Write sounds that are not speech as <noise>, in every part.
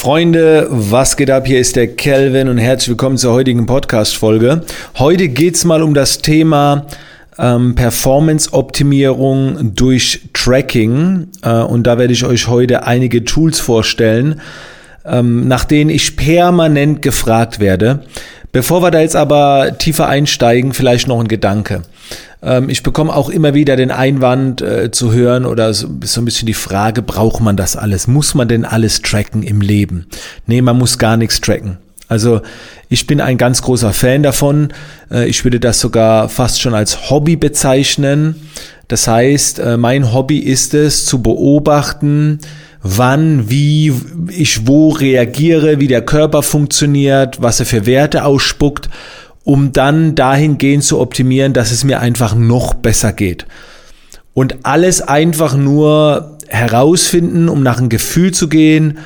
Freunde, was geht ab? Hier ist der Kelvin und herzlich willkommen zur heutigen Podcast-Folge. Heute geht's mal um das Thema ähm, Performance-Optimierung durch Tracking äh, und da werde ich euch heute einige Tools vorstellen, ähm, nach denen ich permanent gefragt werde. Bevor wir da jetzt aber tiefer einsteigen, vielleicht noch ein Gedanke. Ähm, ich bekomme auch immer wieder den Einwand äh, zu hören oder so, so, ein bisschen die Frage, braucht man das alles? Muss man denn alles tracken im Leben? Nee, man muss gar nichts tracken. Also ich bin ein ganz großer Fan davon. Äh, ich würde das sogar fast schon als Hobby bezeichnen. Das heißt, äh, mein Hobby ist es zu beobachten, wann, wie ich wo reagiere, wie der Körper funktioniert, was er für Werte ausspuckt, um dann dahingehend zu optimieren, dass es mir einfach noch besser geht. Und alles einfach nur herausfinden, um nach einem Gefühl zu gehen,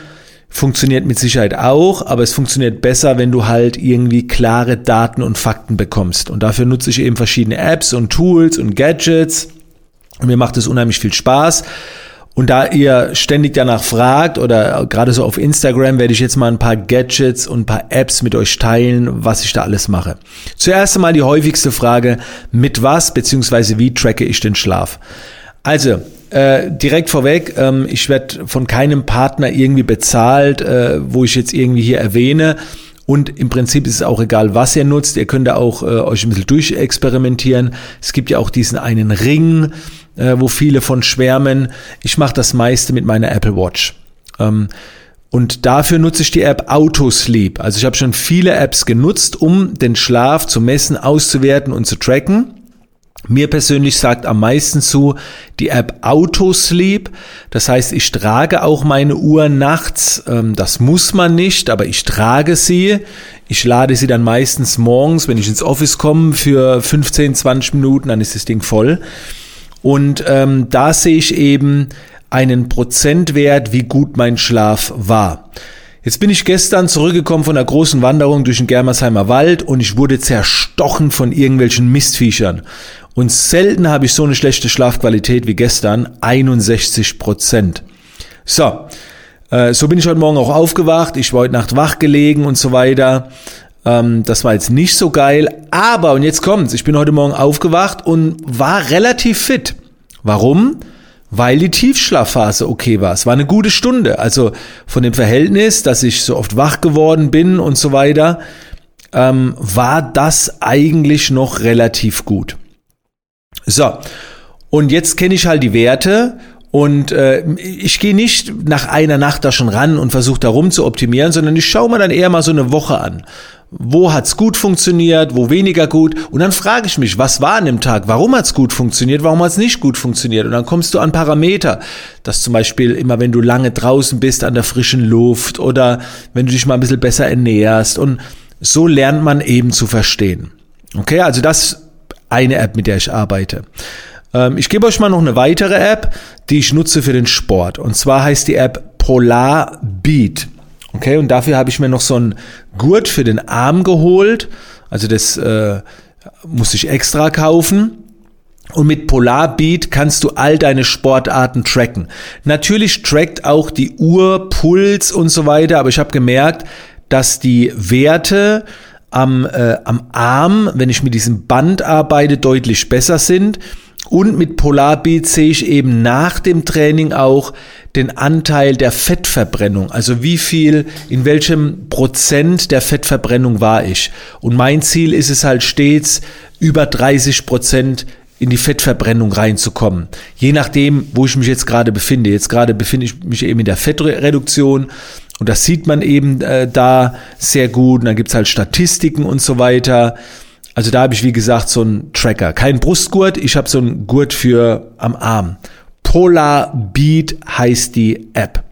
funktioniert mit Sicherheit auch, aber es funktioniert besser, wenn du halt irgendwie klare Daten und Fakten bekommst. Und dafür nutze ich eben verschiedene Apps und Tools und Gadgets. Und mir macht es unheimlich viel Spaß. Und da ihr ständig danach fragt oder gerade so auf Instagram werde ich jetzt mal ein paar Gadgets und ein paar Apps mit euch teilen, was ich da alles mache. Zuerst einmal die häufigste Frage, mit was bzw. wie tracke ich den Schlaf? Also, äh, direkt vorweg, ähm, ich werde von keinem Partner irgendwie bezahlt, äh, wo ich jetzt irgendwie hier erwähne. Und im Prinzip ist es auch egal, was ihr nutzt. Ihr könnt da auch äh, euch ein bisschen durchexperimentieren. Es gibt ja auch diesen einen Ring, äh, wo viele von schwärmen. Ich mache das meiste mit meiner Apple Watch. Ähm, und dafür nutze ich die App Autosleep. Also ich habe schon viele Apps genutzt, um den Schlaf zu messen, auszuwerten und zu tracken. Mir persönlich sagt am meisten zu die App Autosleep. Das heißt, ich trage auch meine Uhr nachts. Ähm, das muss man nicht, aber ich trage sie. Ich lade sie dann meistens morgens, wenn ich ins Office komme, für 15, 20 Minuten, dann ist das Ding voll. Und ähm, da sehe ich eben einen Prozentwert, wie gut mein Schlaf war. Jetzt bin ich gestern zurückgekommen von einer großen Wanderung durch den Germersheimer Wald und ich wurde zerstochen von irgendwelchen Mistviechern. Und selten habe ich so eine schlechte Schlafqualität wie gestern, 61 Prozent. So, äh, so bin ich heute Morgen auch aufgewacht. Ich war heute Nacht wach gelegen und so weiter. Ähm, das war jetzt nicht so geil. Aber, und jetzt kommt's, ich bin heute Morgen aufgewacht und war relativ fit. Warum? Weil die Tiefschlafphase okay war. Es war eine gute Stunde. Also von dem Verhältnis, dass ich so oft wach geworden bin und so weiter, ähm, war das eigentlich noch relativ gut. So, und jetzt kenne ich halt die Werte und äh, ich gehe nicht nach einer Nacht da schon ran und versuche darum zu optimieren, sondern ich schaue mir dann eher mal so eine Woche an. Wo hat's gut funktioniert, wo weniger gut? Und dann frage ich mich, was war an dem Tag? Warum hat's gut funktioniert? Warum hat's nicht gut funktioniert? Und dann kommst du an Parameter, dass zum Beispiel immer, wenn du lange draußen bist an der frischen Luft oder wenn du dich mal ein bisschen besser ernährst. Und so lernt man eben zu verstehen. Okay, also das eine App, mit der ich arbeite. Ähm, ich gebe euch mal noch eine weitere App, die ich nutze für den Sport. Und zwar heißt die App Polar Beat. Okay, und dafür habe ich mir noch so einen Gurt für den Arm geholt. Also das äh, muss ich extra kaufen. Und mit Polar Beat kannst du all deine Sportarten tracken. Natürlich trackt auch die Uhr, Puls und so weiter, aber ich habe gemerkt, dass die Werte am, äh, am Arm, wenn ich mit diesem Band arbeite, deutlich besser sind. Und mit Polarbeat sehe ich eben nach dem Training auch den Anteil der Fettverbrennung. Also wie viel, in welchem Prozent der Fettverbrennung war ich. Und mein Ziel ist es halt stets, über 30 Prozent in die Fettverbrennung reinzukommen. Je nachdem, wo ich mich jetzt gerade befinde. Jetzt gerade befinde ich mich eben in der Fettreduktion. Und das sieht man eben äh, da sehr gut. Und dann gibt's halt Statistiken und so weiter. Also da habe ich, wie gesagt, so einen Tracker. Kein Brustgurt, ich habe so einen Gurt für am Arm. Polar Beat heißt die App.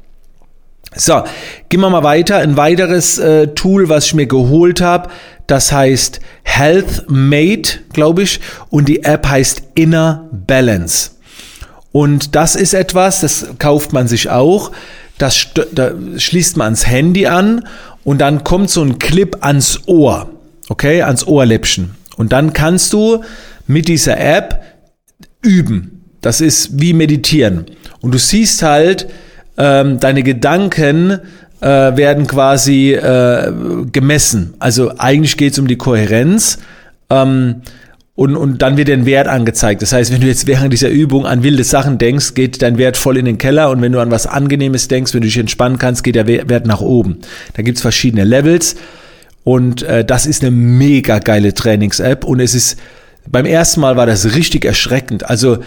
So, gehen wir mal weiter. Ein weiteres äh, Tool, was ich mir geholt habe, das heißt Health Mate, glaube ich, und die App heißt Inner Balance. Und das ist etwas, das kauft man sich auch das da schließt man ans Handy an und dann kommt so ein Clip ans Ohr, okay, ans Ohrläppchen. Und dann kannst du mit dieser App üben. Das ist wie meditieren. Und du siehst halt ähm, deine Gedanken äh, werden quasi äh, gemessen. Also eigentlich geht es um die Kohärenz. Ähm, und, und dann wird ein Wert angezeigt. Das heißt, wenn du jetzt während dieser Übung an wilde Sachen denkst, geht dein Wert voll in den Keller und wenn du an was Angenehmes denkst, wenn du dich entspannen kannst, geht der Wert nach oben. Da gibt's verschiedene Levels und äh, das ist eine mega geile Trainings-App und es ist, beim ersten Mal war das richtig erschreckend. Also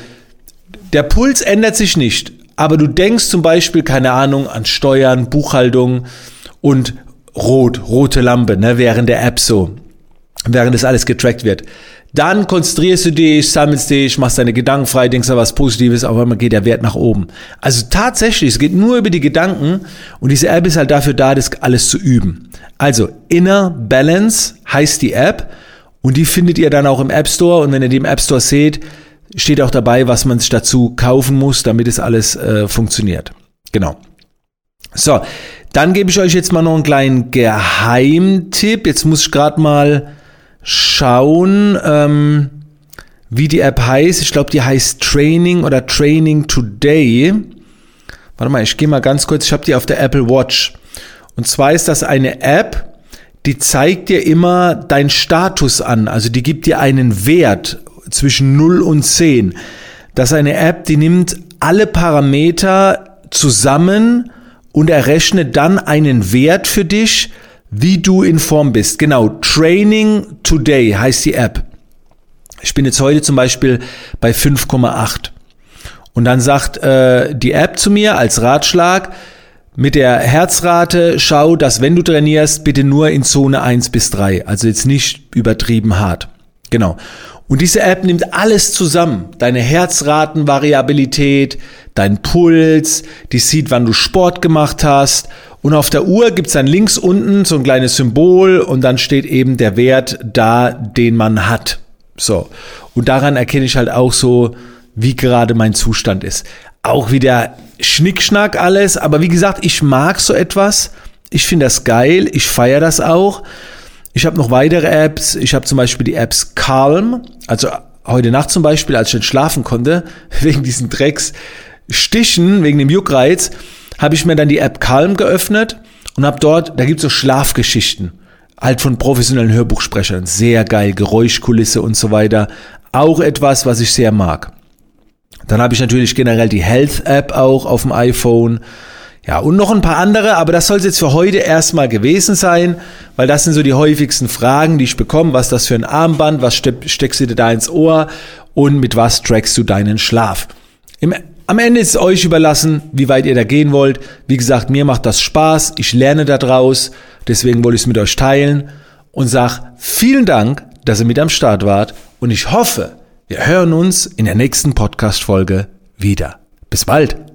der Puls ändert sich nicht, aber du denkst zum Beispiel, keine Ahnung, an Steuern, Buchhaltung und rot, rote Lampe, ne, während der App so, während das alles getrackt wird. Dann konzentrierst du dich, sammelst dich, machst deine Gedanken frei, denkst an was Positives, auf einmal geht der Wert nach oben. Also tatsächlich, es geht nur über die Gedanken und diese App ist halt dafür da, das alles zu üben. Also Inner Balance heißt die App und die findet ihr dann auch im App Store und wenn ihr die im App Store seht, steht auch dabei, was man sich dazu kaufen muss, damit es alles äh, funktioniert. Genau. So, dann gebe ich euch jetzt mal noch einen kleinen Geheimtipp. Jetzt muss ich gerade mal schauen, ähm, wie die App heißt. Ich glaube, die heißt Training oder Training Today. Warte mal, ich gehe mal ganz kurz. Ich habe die auf der Apple Watch. Und zwar ist das eine App, die zeigt dir immer deinen Status an. Also die gibt dir einen Wert zwischen 0 und 10. Das ist eine App, die nimmt alle Parameter zusammen und errechnet dann einen Wert für dich, wie du in Form bist. Genau, Training Today heißt die App. Ich bin jetzt heute zum Beispiel bei 5,8. Und dann sagt äh, die App zu mir als Ratschlag, mit der Herzrate schau, dass wenn du trainierst, bitte nur in Zone 1 bis 3. Also jetzt nicht übertrieben hart. Genau. Und diese App nimmt alles zusammen. Deine Herzratenvariabilität, dein Puls, die sieht, wann du Sport gemacht hast. Und auf der Uhr gibt's dann links unten so ein kleines Symbol und dann steht eben der Wert da, den man hat. So. Und daran erkenne ich halt auch so, wie gerade mein Zustand ist. Auch wieder Schnickschnack alles, aber wie gesagt, ich mag so etwas. Ich finde das geil, ich feiere das auch. Ich habe noch weitere Apps. Ich habe zum Beispiel die Apps Calm. Also heute Nacht zum Beispiel, als ich nicht schlafen konnte, <laughs> wegen diesen Drecks Stichen, wegen dem Juckreiz, habe ich mir dann die App Calm geöffnet und habe dort, da gibt's so Schlafgeschichten. Halt von professionellen Hörbuchsprechern. Sehr geil, Geräuschkulisse und so weiter. Auch etwas, was ich sehr mag. Dann habe ich natürlich generell die Health App auch auf dem iPhone. Ja, und noch ein paar andere, aber das soll es jetzt für heute erstmal gewesen sein, weil das sind so die häufigsten Fragen, die ich bekomme. Was ist das für ein Armband? Was steckst du dir da ins Ohr? Und mit was trackst du deinen Schlaf? Im, am Ende ist es euch überlassen, wie weit ihr da gehen wollt. Wie gesagt, mir macht das Spaß. Ich lerne da draus. Deswegen wollte ich es mit euch teilen und sag vielen Dank, dass ihr mit am Start wart. Und ich hoffe, wir hören uns in der nächsten Podcast-Folge wieder. Bis bald!